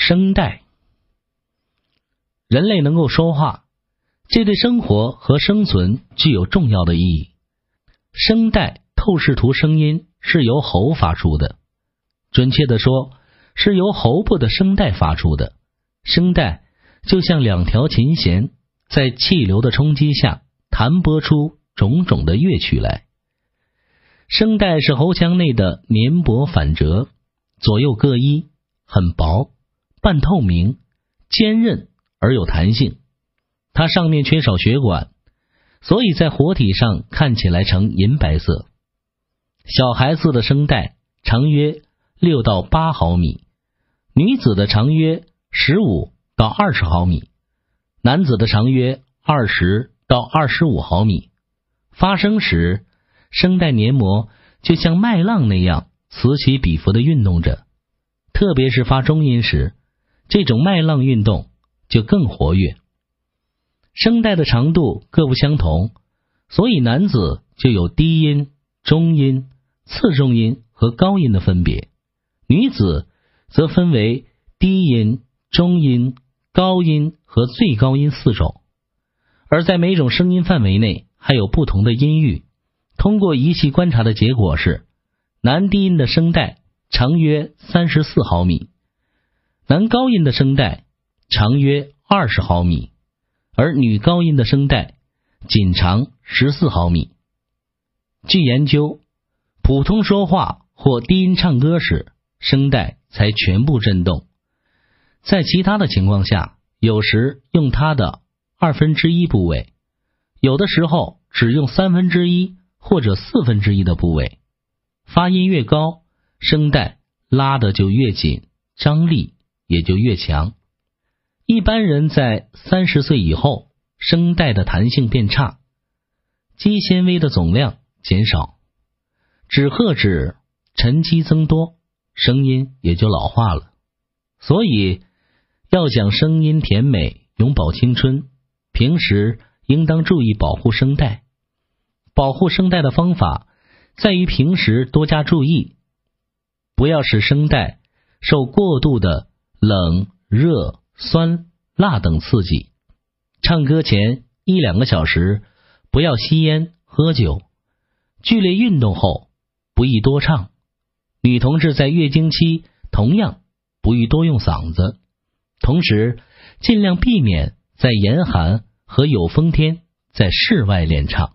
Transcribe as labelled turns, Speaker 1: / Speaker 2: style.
Speaker 1: 声带，人类能够说话，这对生活和生存具有重要的意义。声带透视图声音是由喉发出的，准确的说，是由喉部的声带发出的。声带就像两条琴弦，在气流的冲击下弹拨出种种的乐曲来。声带是喉腔内的黏膜反折，左右各一，很薄。半透明、坚韧而有弹性，它上面缺少血管，所以在活体上看起来呈银白色。小孩子的声带长约六到八毫米，女子的长约十五到二十毫米，男子的长约二十到二十五毫米。发声时，声带黏膜就像麦浪那样此起彼伏的运动着，特别是发中音时。这种麦浪运动就更活跃。声带的长度各不相同，所以男子就有低音、中音、次中音和高音的分别；女子则分为低音、中音、高音和最高音四种。而在每种声音范围内还有不同的音域。通过仪器观察的结果是，男低音的声带长约三十四毫米。男高音的声带长约二十毫米，而女高音的声带仅长十四毫米。据研究，普通说话或低音唱歌时，声带才全部振动；在其他的情况下，有时用它的二分之一部位，有的时候只用三分之一或者四分之一的部位。发音越高，声带拉的就越紧，张力。也就越强。一般人在三十岁以后，声带的弹性变差，肌纤维的总量减少，脂褐质沉积增多，声音也就老化了。所以，要想声音甜美、永葆青春，平时应当注意保护声带。保护声带的方法在于平时多加注意，不要使声带受过度的。冷、热、酸、辣等刺激。唱歌前一两个小时不要吸烟、喝酒。剧烈运动后不宜多唱。女同志在月经期同样不宜多用嗓子。同时，尽量避免在严寒和有风天在室外练唱。